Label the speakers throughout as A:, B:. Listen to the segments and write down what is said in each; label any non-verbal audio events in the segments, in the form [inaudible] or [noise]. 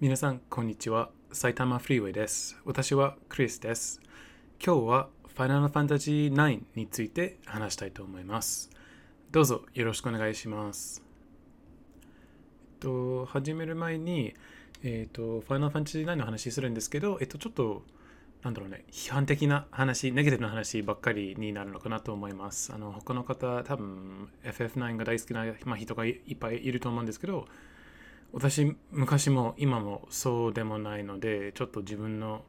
A: 皆さん、こんにちは。埼玉フリーウェイです。私はクリスです。今日は Final Fantasy 9について話したいと思います。どうぞよろしくお願いします。えっと、始める前に、えっと、Final Fantasy 9の話するんですけど、えっと、ちょっと、なんだろうね、批判的な話、ネガティブな話ばっかりになるのかなと思います。あの、他の方、多分 FF9 が大好きな、まあ、人がいっぱいいると思うんですけど、私昔も今もそうでもないのでちょっと自分の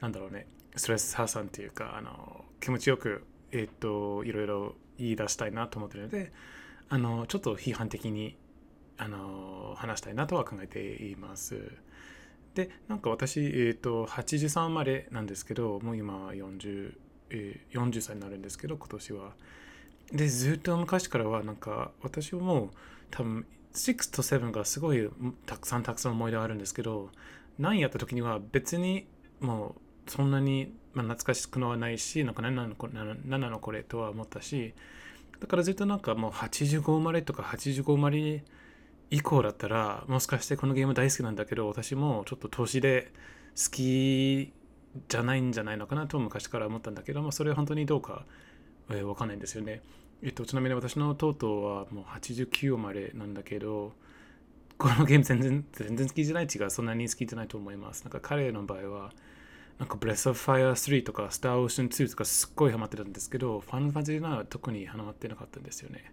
A: なんだろうねストレス発散というかあの気持ちよくえっ、といろいろ言い出したいなと思ってるのであのちょっと批判的にあの話したいなとは考えています。でなんか私えっ、と83生まれなんですけどもう今40、えー40歳になるんですけど今年は。でずっと昔からはなんか私はもう多分6と7がすごいたくさんたくさん思い出あるんですけど9やった時には別にもうそんなに、懐かしくのはないしなんか何なのこれ何なのこれとは思ったしだからずっとなんかもう85生まれとか85生まれ以降だったらもしかしてこのゲーム大好きなんだけど私もちょっと年で好きじゃないんじゃないのかなと昔から思ったんだけど、まあ、それは本当にどうか、えー、わかんないんですよね。えっと、ちなみに私のトートはもう89生まれなんだけど、このゲーム全然全然好きじゃない違う、そんなに好きじゃないと思います。なんか彼の場合は、なんか Breath of Fire 3とか Star Ocean 2とかすっごいハマってたんですけど、Final Fantasy は特にハマってなかったんですよね。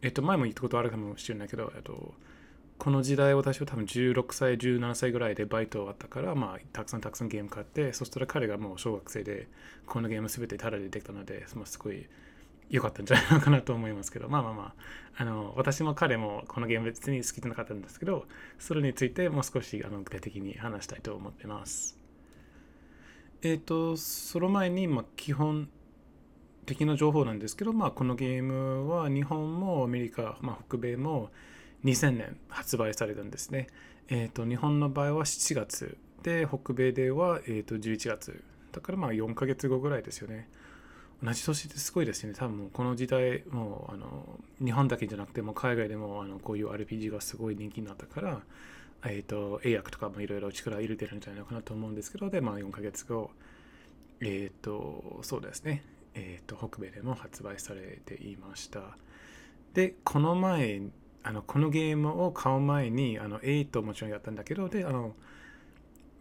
A: えっと、前も言ったことあるかもしれないけど、えっと、この時代私は多分16歳、17歳ぐらいでバイト終わったから、まあ、たくさんたくさんゲーム買って、そしたら彼がもう小学生で、このゲームすべてタダでできたので、まあ、すごい良かったんじゃないのかなと思いますけど、まあまあまあ、あの私も彼もこのゲーム別に好きじゃなかったんですけど、それについてもう少しあの具体的に話したいと思ってます。えっ、と、その前に、まあ、基本的な情報なんですけど、まあ、このゲームは日本もアメリカ、まあ、北米も2000年発売されたんですね。えっ、と、日本の場合は7月で、北米では、えー、と11月。だからまあ4ヶ月後ぐらいですよね。同じ年ってすごいですよね。多分この時代、もうあの日本だけじゃなくても海外でもあのこういう RPG がすごい人気になったから、えっ、と、英訳とかもいろいろ力入れてるんじゃないかなと思うんですけど、で、まあ4ヶ月後、えっ、と、そうですね。えっ、と、北米でも発売されていました。で、この前、あのこのゲームを買う前に、あの8もちろんやったんだけど、で、あの、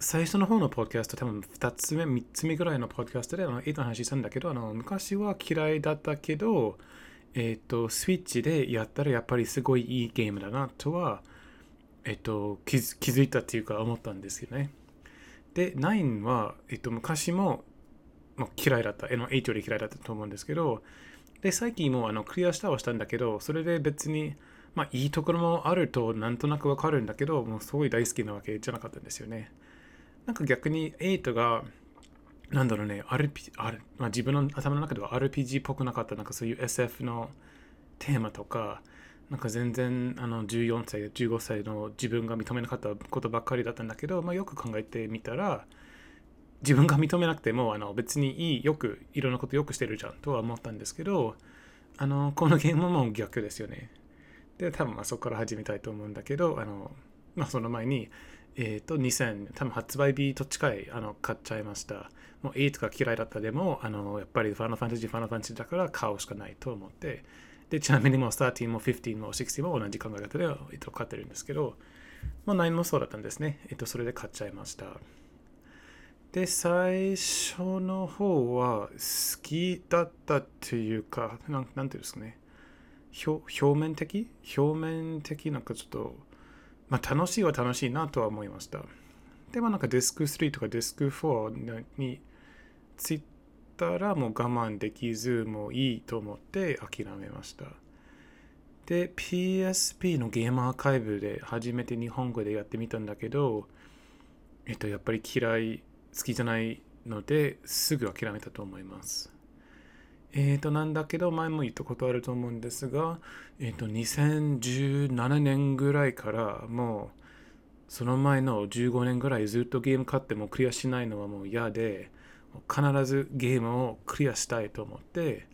A: 最初の方のポッドキャスト、多分2つ目、3つ目ぐらいのポッドキャストであの8の話したんだけど、あの昔は嫌いだったけど、えっ、と、スイッチでやったらやっぱりすごいいいゲームだなとは、えっ、と気づ、気づいたっていうか思ったんですよね。で、9は、えっ、と、昔も、もう嫌いだった、あの8より嫌いだったと思うんですけど、で、最近もあのクリアしたはしたんだけど、それで別に、まあいいところもあるとなんとなくわかるんだけど、もうすごい大好きなわけじゃなかったんですよね。なんか逆に8が、なんだろうね、RP、R まあ、自分の頭の中では RPG っぽくなかった、なんかそういう SF のテーマとか、なんか全然あの14歳、15歳の自分が認めなかったことばっかりだったんだけど、まあ、よく考えてみたら、自分が認めなくてもあの別にいい、よく、いろんなことよくしてるじゃんとは思ったんですけど、あのこのゲームも逆ですよね。で、多分まあそこから始めたいと思うんだけど、あのまあ、その前に、えっ、ー、と、2000、多分発売日と近い、あの、買っちゃいました。もう8が嫌いだったでも、あの、やっぱりファイナファンタジー、ファイナファンタジーだから買うしかないと思って、で、ちなみにもう13も15も16も同じ考え方で、えっと、買ってるんですけど、まあ、9もそうだったんですね。えっと、それで買っちゃいました。で、最初の方は好きだったっていうか、なんなんていうんですかね。表面的？表面的なんかちょっと、まあ、楽しいは楽しいなとは思いました。でもなんかディスク3とかディスク4についたらもう我慢できずもういいと思って諦めました。で PSP のゲームアーカイブで初めて日本語でやってみたんだけど、えっと、やっぱり嫌い好きじゃないのですぐ諦めたと思います。えーと、なんだけど、前も言ったことあると思うんですが、えーと、2017年ぐらいからもう、その前の15年ぐらいずっとゲーム買ってもクリアしないのはもう嫌で、必ずゲームをクリアしたいと思って、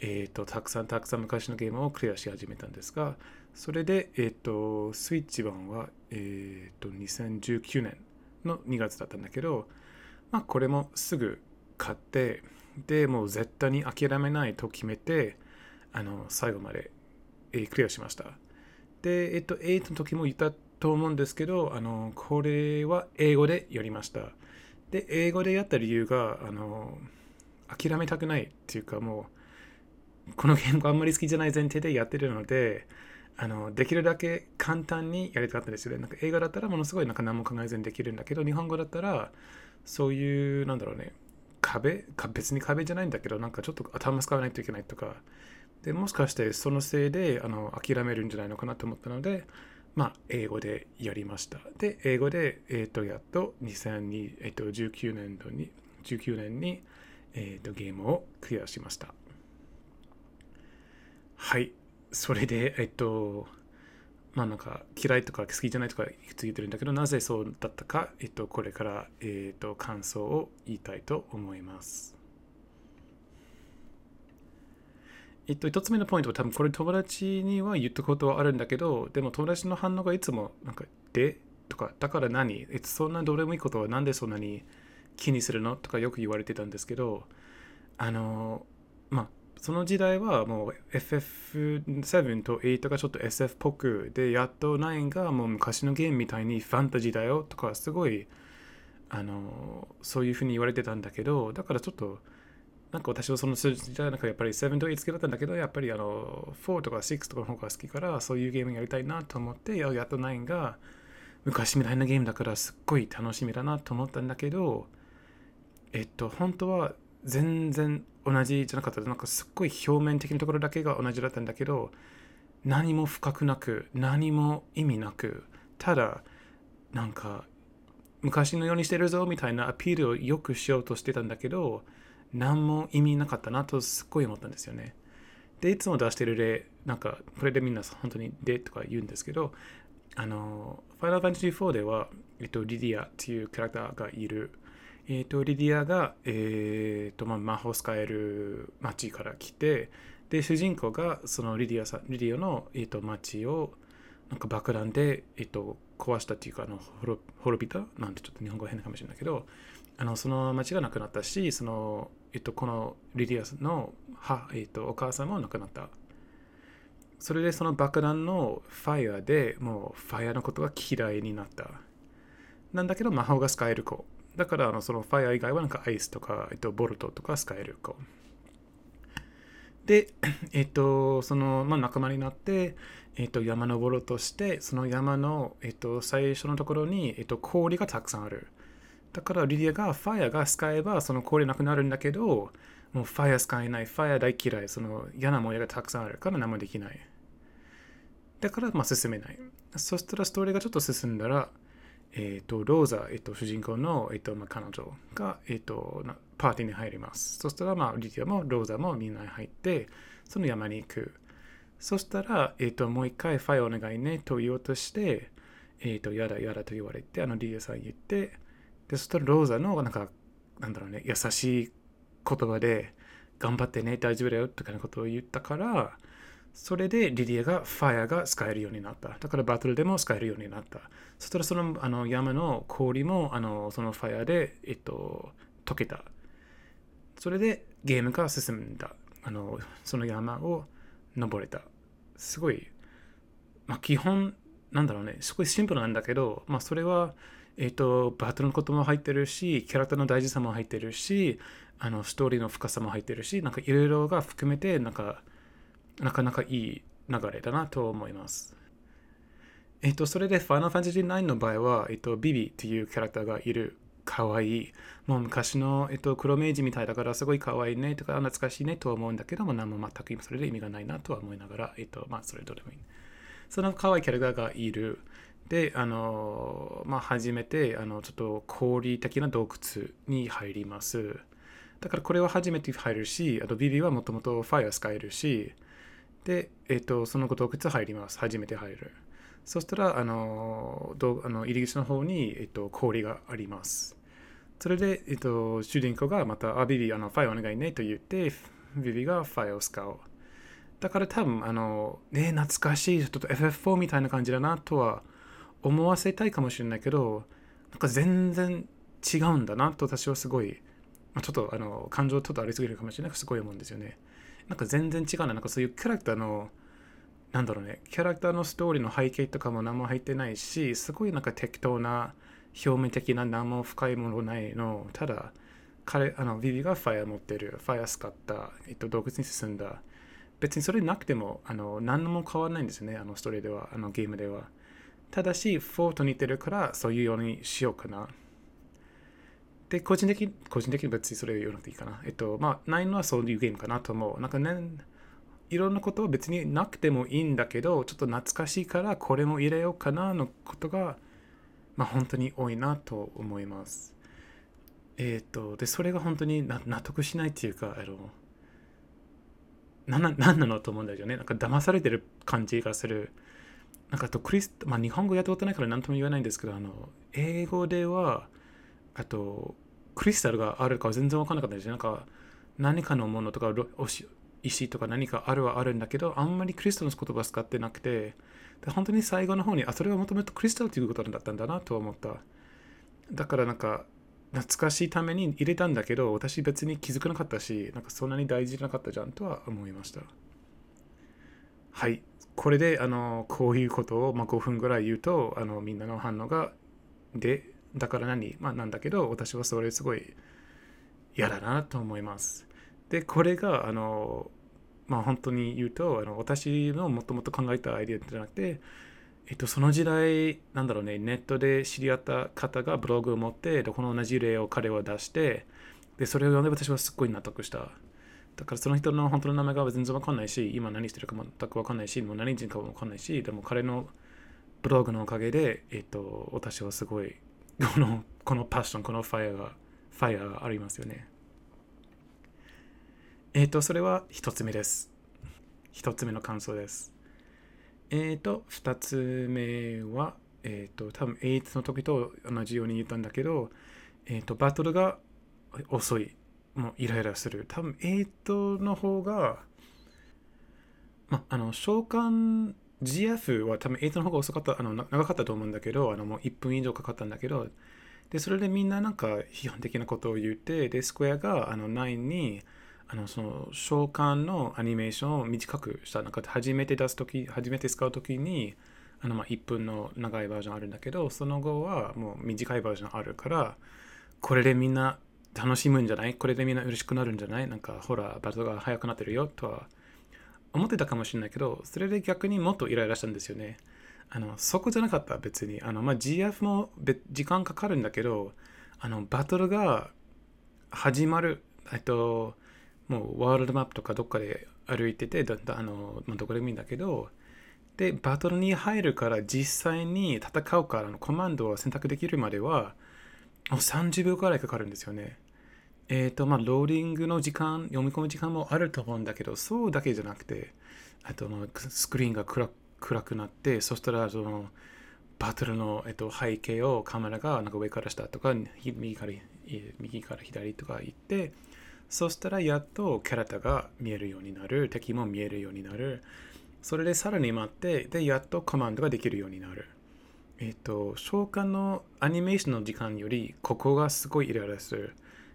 A: えーと、たくさんたくさん昔のゲームをクリアし始めたんですが、それで、えっ、と、スイッチ版は、えっ、と、2019年の2月だったんだけど、まあ、これもすぐ買って、で、もう絶対に諦めないと決めて、あの、最後まで、えー、クリアしました。で、えっ、と、8の時も言ったと思うんですけど、あの、これは英語でやりました。で、英語でやった理由が、あの、諦めたくないっていうか、もう、このゲームがあんまり好きじゃない前提でやってるので、あのできるだけ簡単にやりたかったですよね。なんか映画だったらものすごいなんか何も考えずにできるんだけど、日本語だったらそういう、なんだろうね、壁別に壁じゃないんだけど、なんかちょっと頭使わないといけないとか、でもしかしてそのせいであの諦めるんじゃないのかなと思ったので、まあ、英語でやりました。で、英語で、えっ、ー、と、やっと2019、えー、と19年度に、19年に、え、ー、と、ゲームをクリアしました。はい。それで、えっと、まあなんか嫌いとか好きじゃないとかいくつ言ってるんだけど、なぜそうだったか、えっと、これから、えっと、感想を言いたいと思います。えっと、一つ目のポイントは多分これ友達には言ったことはあるんだけど、でも友達の反応がいつもなんか、でとか、だから何？そんなどうでもいいことはなんでそんなに気にするの？とかよく言われてたんですけど、あの、まあ、その時代はもう FF7 と8がちょっと SF っぽくでやっと9がもう昔のゲームみたいにファンタジーだよとかすごいあのそういうふうに言われてたんだけどだからちょっとなんか私はその数字じゃなんかやっぱり7と8つけだったんだけどやっぱりあの4とか6とかの方が好きからそういうゲームやりたいなと思ってやっと9が昔みたいなゲームだからすっごい楽しみだなと思ったんだけどえっと本当は全然同じじゃなかったなんかすっごい表面的なところだけが同じだったんだけど何も深くなく何も意味なくただなんか昔のようにしてるぞみたいなアピールをよくしようとしてたんだけど何も意味なかったなとすっごい思ったんですよね。でいつも出してる例なんかこれでみんな本当に「で」とか言うんですけどあのファイナルファンタジー4では、えっと、リディアっていうキャラクターがいるえーと、リディアが、えーとまあ、魔法使える町から来てで主人公がそのリディアさんリディアの、えーと、町をなんか爆弾で、えーと、壊したっていうかあの滅びた？なんてちょっと日本語変かもしれないけどあのその町がなくなったしその、えー、とこのリディアの母、えー、とお母さんも亡くなった。それでその爆弾のファイアでもうファイアのことが嫌いになった。なんだけど魔法が使える子。だからそのファイア以外はなんかアイスとか、えっと、ボルトとか使える子。で、[coughs] えっと、その、まあ、仲間になって、えっと、山登ろうとして、その山の、えっと、最初のところに、えっと、氷がたくさんある。だからリディアがファイアが使えばその氷なくなるんだけど、もうファイア使えない、ファイア大嫌い、その嫌な模様がたくさんあるから何もできない。だからまあ進めない。そしたらストーリーがちょっと進んだら、えっ、ー、と、ローザ、えっ、ー、と、主人公の、えっ、ー、と、まあ、彼女が、えっ、と、パーティーに入ります。そしたら、まあ、リディアもローザもみんなに入って、その山に行く。そしたら、えっ、と、もう一回ファイアお願いねと言おうとして、えっ、と、やだやだと言われて、あの、リディアさん言って、で、そしたらローザの、なんか、なんだろうね、優しい言葉で、頑張ってね、大丈夫だよ、とかのことを言ったから、それでリディアがファイアが使えるようになった。だからバトルでも使えるようになった。そしたらそのあの山の氷もあのそのファイアで、えっと、溶けた。それでゲームが進んだ。あのその山を登れた。すごい、まあ、基本、なんだろうね、すごいシンプルなんだけど、まあ、それは、えっと、バトルのことも入ってるし、キャラクターの大事さも入ってるし、あのストーリーの深さも入ってるし、なんかいろいろが含めて、なんか、なかなかいい流れだなと思います。えっと、それで、ファイナルファンタジー9の場合は、えっと、ビビっていうキャラクターがいる。かわいい。もう昔の、えっと、黒明治みたいだからすごいかわいいねとか懐かしいねと思うんだけども、何も全くそれで意味がないなとは思いながら、えっと、まあ、それどれもいい。そのかわいいキャラクターがいる。で、あの、まあ、初めて、あの、ちょっと氷的な洞窟に入ります。だからこれは初めて入るし、あとビビはもともとファイア使えるし、で、えっ、ー、と、その洞窟入ります。初めて入る。そしたら、あの、どあの入り口の方に、えっ、ー、と、氷があります。それで、えっ、ー、と、主人公がまた、あ、ビビ、あの、ファイお願いねと言って、ビビがファイを使う。だから多分、あの、ね、懐かしい、ちょっと FF4 みたいな感じだなとは思わせたいかもしれないけど、なんか全然違うんだなと私はすごい、まあ、ちょっとあの感情ちょっとありすぎるかもしれないけど、すごい思うんですよね。なんか全然違うな。なんかそういうキャラクターの、なんだろうね、キャラクターのストーリーの背景とかも何も入ってないし、すごいなんか適当な、表面的な何も深いものないの、ただ、彼、あの、ビビがファイア持ってる、ファイア使った、えっと、洞窟に進んだ。別にそれなくても、あの、何も変わらないんですよね、あのストーリーでは、あのゲームでは。ただし、4と似てるから、そういうようにしようかな。で、個人的に、個人的に別にそれ言わなくていいかな。えっと、まあ、9はそういうゲームかなと思う。なんかね、いろんなことは別になくてもいいんだけど、ちょっと懐かしいからこれも入れようかなのことが、まあ、本当に多いなと思います。えっ、と、で、それが本当に納得しないっていうか、あの、なんなのと思うんだよね。なんか騙されてる感じがする。なんかあとクリス、まあ日本語やったことないから何とも言わないんですけど、あの、英語では、あと、クリスタルがあるか全然わかんなかったですなんか、何かのものとか、石とか何かあるはあるんだけど、あんまりクリスタルの言葉使ってなくて、で本当に最後の方に、あ、それはもともとクリスタルということだったんだなと思った。だからなんか、懐かしいために入れたんだけど、私別に気づかなかったし、なんかそんなに大事じゃなかったじゃんとは思いました。はい。これで、あの、こういうことを、まあ、5分ぐらい言うと、あの、みんなの反応が、で、だから何？まあ、なんだけど、私はそれすごい嫌だなと思います。で、これが、あの、まあ、本当に言うと、あの私のもともと考えたアイディアじゃなくて、えっと、その時代、なんだろうね、ネットで知り合った方がブログを持ってで、この同じ例を彼は出して、で、それを読んで私はすっごい納得した。だからその人の本当の名前が全然わかんないし、今何してるか全くわかんないし、もう何人かもわかんないし、でも彼のブログのおかげで、えっと、私はすごい、この、このパッション、このファイアが、ファイアがありますよね。えっと、それは一つ目です。一つ目の感想です。えっ、ー、と、2つ目は、えっ、ー、と、多分8の時と同じように言ったんだけど、えっ、と、バトルが遅い。もうイライラする。多分8の方が、ま、あの、召喚 GF は多分8の方が遅かった、あの、長かったと思うんだけど、あの、もう1分以上かかったんだけど、で、それでみんななんか批判的なことを言って、で、スクエアがあの9に、あのその召喚のアニメーションを短くしたなんか初めて出す時初めて使う時にあのまあ1分の長いバージョンあるんだけどその後はもう短いバージョンあるからこれでみんな楽しむんじゃない？これでみんな嬉しくなるんじゃない？なんかほらバトルが速くなってるよとは思ってたかもしれないけどそれで逆にもっとイライラしたんですよね。あのそこじゃなかった別に。あの、まあ、GF も時間かかるんだけどあのバトルが始まる。えっともうワールドマップとかどっかで歩いてて、だあのまあ、どこでもいいんだけど、で、バトルに入るから実際に戦うからのコマンドを選択できるまでは、もう30秒くらいかかるんですよね。えっ、ー、と、まあ、ローディングの時間、読み込む時間もあると思うんだけど、そうだけじゃなくて、あと、スクリーンが暗暗くなって、そしたら、その、バトルの、えっと、背景をカメラがなんか上から下とか、右から右から左とか行って、そしたらやっとキャラクターが見えるようになる。敵も見えるようになる。それでさらに待って、で、やっとコマンドができるようになる。えっ、と、召喚のアニメーションの時間より、ここがすごいイライラする。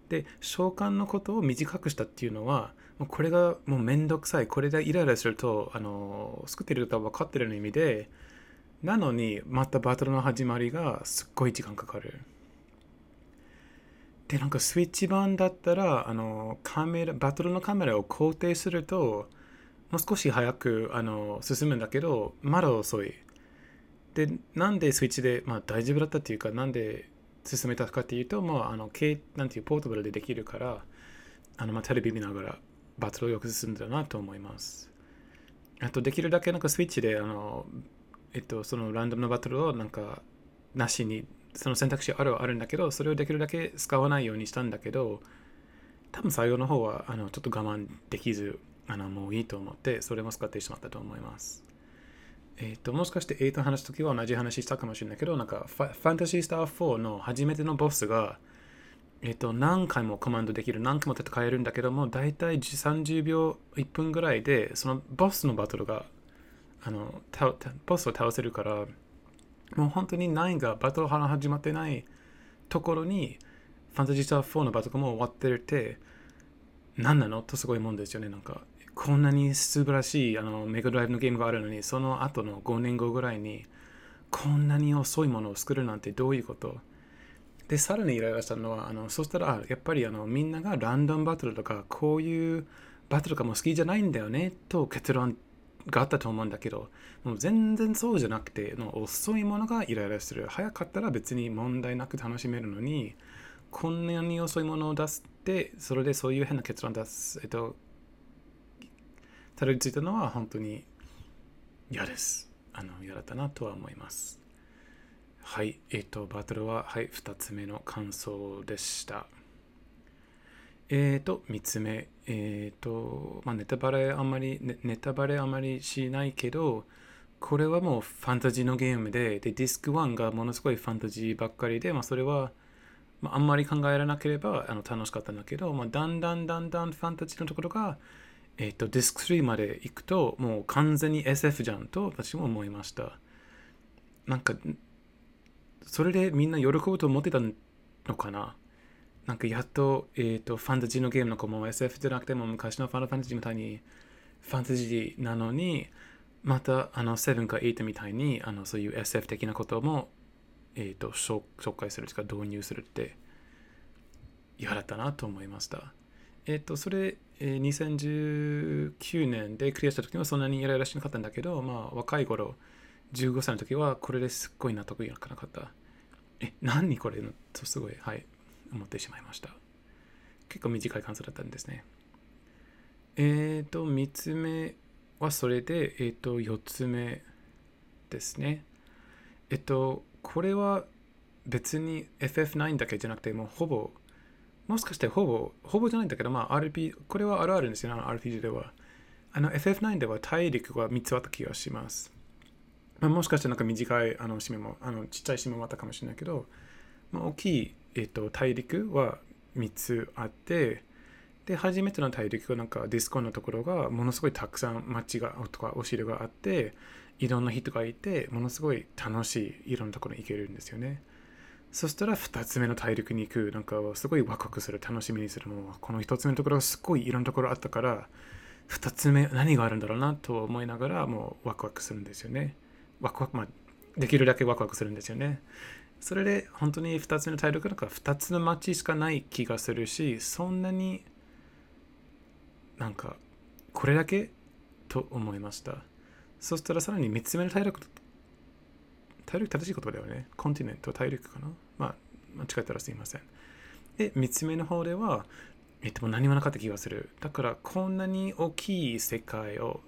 A: で、召喚のことを短くしたっていうのは、これがもうめんどくさい。これでイライラすると、あの、作ってると分かってるの意味で、なのに、またバトルの始まりがすっごい時間かかる。で、なんかスイッチ版だったら、あの、カメラ、バトルのカメラを肯定すると、もう少し早くあの進むんだけど、まだ遅い。で、なんでスイッチで、まあ大丈夫だったっていうか、なんで進めたかっていうと、もう、あの、なんていう、ポータブルでできるから、あの、まあテレビ見ながらバトルをよく進んだなと思います。あと、できるだけなんかスイッチで、あの、えっと、そのランダムなバトルをなんか、なしにその選択肢あるはあるんだけど、それをできるだけ使わないようにしたんだけど、多分最後の方はあのちょっと我慢できず、あのもういいと思って、それも使ってしまったと思います。えっ、ー、と、もしかして8の話すときは同じ話したかもしれないけど、なんかファンタジースター4の初めてのボスが、えっと、何回もコマンドできる、何回も戦えるんだけども、だいたい30秒、1分ぐらいで、そのボスのバトルが、あの、ボスを倒せるから、もう本当に9がバトル始まってないところに、ファンタジースター4のバトルも終わってるって、何なの？とすごいもんですよね。なんか、こんなに素晴らしいあのメガドライブのゲームがあるのに、その後の5年後ぐらいに、こんなに遅いものを作るなんてどういうこと？で、さらにイライラしたのは、あのそしたら、やっぱりあのみんながランダムバトルとか、こういうバトルかも好きじゃないんだよね、と結論があったと思うんだけど、もう全然そうじゃなくて、の遅いものがイライラする。早かったら別に問題なく楽しめるのに、こんなに遅いものを出して、それでそういう変な結論出す、えっと、たどり着いたのは本当に嫌です。あの、嫌だったなとは思います。はい、えっ、ー、と、バトルは、はい、2つ目の感想でした。えっ、ー、と、3つ目、えっ、ー、と、まあ、ネタバレあんまり、ネ、ネタバレあんまりしないけど、これはもうファンタジーのゲームで、で、ディスク1がものすごいファンタジーばっかりで、まあ、それは、まあ、あんまり考えられなければあの楽しかったんだけど、まあ、だんだんだんだんファンタジーのところが、えっ、と、ディスク3まで行くと、もう完全に SF じゃんと私も思いました。なんか、それでみんな喜ぶと思ってたのかな？なんかやっと,、えーと、ファンタジーのゲームの子も SF じゃなくても昔のファンタジーみたいにファンタジーなのにまたあの7か8みたいにあのそういう SF 的なことも、えーと、紹介するとか導入するって嫌だったなと思いました。えっ、と、それ、えー、2019年でクリアした時はそんなにイライラしなかったんだけど、まあ若い頃、15歳の時はこれですっごい納得いかなかった。え、何これとすごい、はい、思ってしまいました。結構短い感想だったんですね。えっ、ー、と、3つ目はそれで、えっ、ー、と、4つ目ですね。えっと、これは別に FF9 だけじゃなくて、もうほぼ、もしかしてほぼ、ほぼじゃないんだけど、まあ RP、これはあるあるんですよ、ね、RPG では。あの FF9 では大陸が3つあった気がします。まあ、もしかしてなんか短いあの締めも、あのちっちゃい締めもあったかもしれないけど、まあ、大きい、えーと、大陸は3つあって、で、初めての大陸がなんかディスコンのところがものすごいたくさん街がとかお城があって、いろんな人がいて、ものすごい楽しいいろんなところに行けるんですよね。そしたら2つ目の大陸に行く、なんかすごいワクワクする、楽しみにする。もうこの1つ目のところがすごいいろんなところあったから、2つ目何があるんだろうなと思いながらもうワクワクするんですよね。ワクワク、まあ、できるだけワクワクするんですよね。それで本当に2つ目の体力なんか2つの街しかない気がするし、そんなになんかこれだけ？と思いました。そしたらさらに3つ目の体力、体力正しい言葉だよね。コンティネント、体力かなまあ、間違えたらすいません。で、3つ目の方では、えっと、何もなかった気がする。だから、こんなに大きい世界を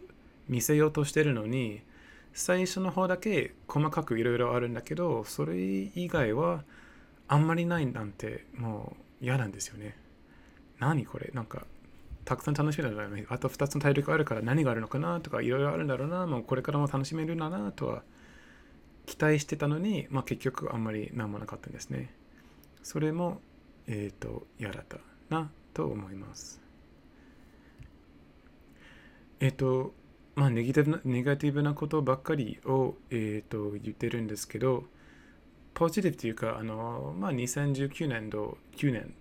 A: 見せようとしてるのに、最初の方だけ細かくいろいろあるんだけど、それ以外はあんまりないなんてもう嫌なんですよね。何これ？なんか、たくさん楽しめるんだよね。あと2つの体力あるから何があるのかなとかいろいろあるんだろうな。もうこれからも楽しめるんだなとは期待してたのに、まあ結局あんまり何もなかったんですね。それも、えっ、ー、と、嫌だったなと思います。えっ、ー、と、まあ、ネガティブなネガティブなことばっかりを、えーと、言ってるんですけど、ポジティブというか、あのまあ、2019年度、9年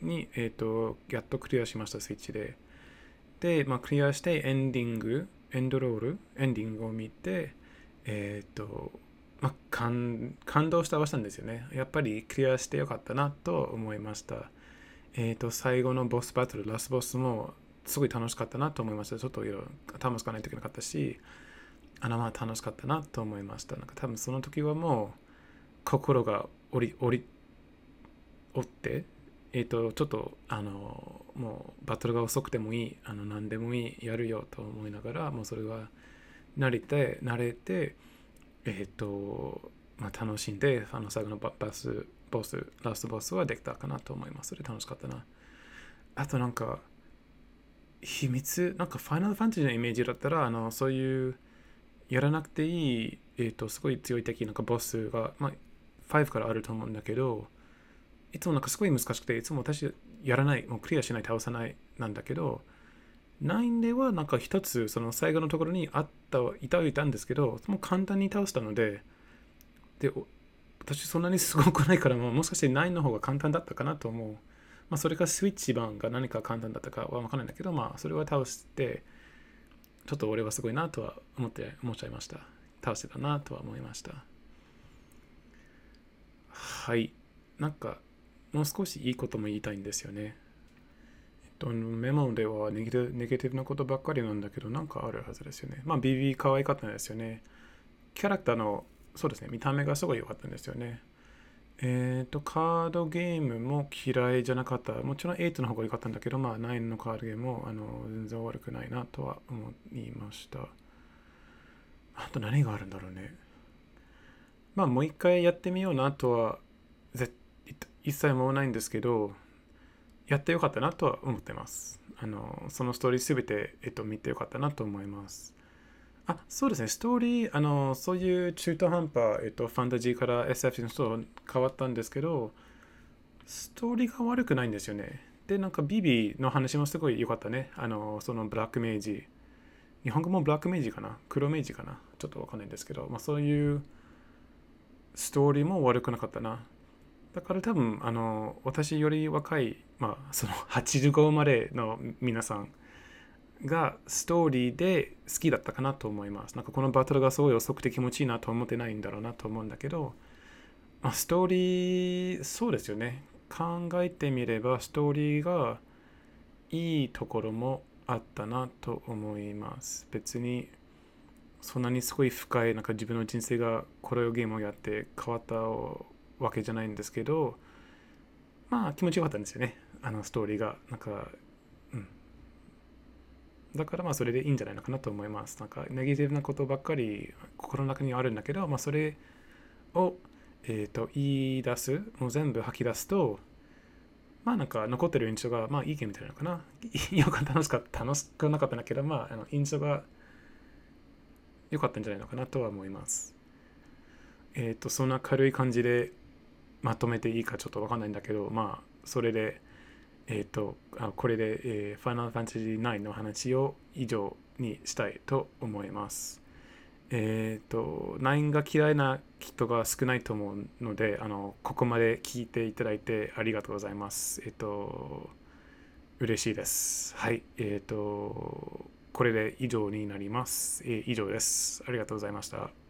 A: に、えーと、やっとクリアしました、スイッチで。で、まあ、クリアしてエンディング、エンドロール、エンディングを見て、えっ、ー、と、まあ、感感動したしたんですよね。やっぱりクリアしてよかったなと思いました。えっ、ー、と、最後のボスバトル、ラスボスもすごい楽しかったなと思いました。ちょっといろいろ頭使わないといけなかったし、あのまあ楽しかったなと思いました。なんか多分その時はもう心が折り、折り、折って、えっ、ー、と、ちょっとあの、もうバトルが遅くてもいい、あの何でもいい、やるよと思いながら、もうそれは慣れて、慣れて、えっ、ー、と、まあ、楽しんで、あの最後のバス、ボス、ラストボスはできたかなと思います。それ楽しかったな。あとなんか、秘密なんかファイナルファンタジーのイメージだったらあのそういうやらなくていい、えーと、すごい強い敵なんかボスが、まあ、5からあると思うんだけどいつもなんかすごい難しくて、いつも私やらない、もうクリアしない、倒さないなんだけど、9ではなんか一つその最後のところにあったいたはいたんですけどもう簡単に倒したのでで私そんなにすごくないからももしかして9の方が簡単だったかなと思う、まあ、それかスイッチ版が何か簡単だったかは分からないんだけどまあそれは倒してちょっと俺はすごいなとは思って思っちゃいました。倒してたなとは思いました。はい。なんかもう少しいいことも言いたいんですよね。とメモではネガティブなことばっかりなんだけど、なんかあるはずですよね。まあ、BB 可愛かったんですよね。キャラクターの、そうですね、見た目がすごい良かったんですよね。えっ、ー、と、カードゲームも嫌いじゃなかった。もちろん8の方が良かったんだけど、まあ、9のカードゲームもあの全然悪くないなとは思いました。あと何があるんだろうね。まあ、もう一回やってみようなとは、一切思わないんですけど、やってよかったなとは思ってます。あのそのストーリーすべて、えっと、見てよかったなと思います。あ、そうですね。ストーリー、あの、そういう中途半端、えっと、ファンタジーから SF の人変わったんですけど、ストーリーが悪くないんですよね。で、なんかビビの話もすごい良かったね。あの、そのブラックメイジ。日本語もブラックメイジかな？黒メイジかな？ちょっとわかんないんですけど、まあそういうストーリーも悪くなかったな。だから多分、あの、私より若いまあ、その [laughs] 85生まれの皆さんがストーリーで好きだったかなと思います。なんかこのバトルがすごい遅くて気持ちいいなと思ってないんだろうなと思うんだけど、まあ、ストーリー、そうですよね。考えてみればストーリーがいいところもあったなと思います。別にそんなにすごい深いなんか自分の人生がこれをゲームをやって変わったわけじゃないんですけど、まあ気持ちよかったんですよね。あのストーリーが。なんかうん。だからまあそれでいいんじゃないのかなと思います。なんかネガティブなことばっかり心の中にはあるんだけどまあそれをえっ、と言い出すもう全部吐き出すとまあなんか残ってる印象がまあいいゲームみたいなのかな。よく楽しかった楽しくなかったんだけどまああの印象が良かったんじゃないのかなとは思います。えっ、ー、とそんな軽い感じでまとめていいかちょっとわかんないんだけどまあそれでえっ、ー、と、これで、えー、ファイナルファンタジー9の話を以上にしたいと思います。えっ、ー、と、9が嫌いな人が少ないと思うので、あの、ここまで聞いていただいてありがとうございます。えっ、ー、と、嬉しいです。はい。えっ、と、これで以上になります。え以上です。ありがとうございました。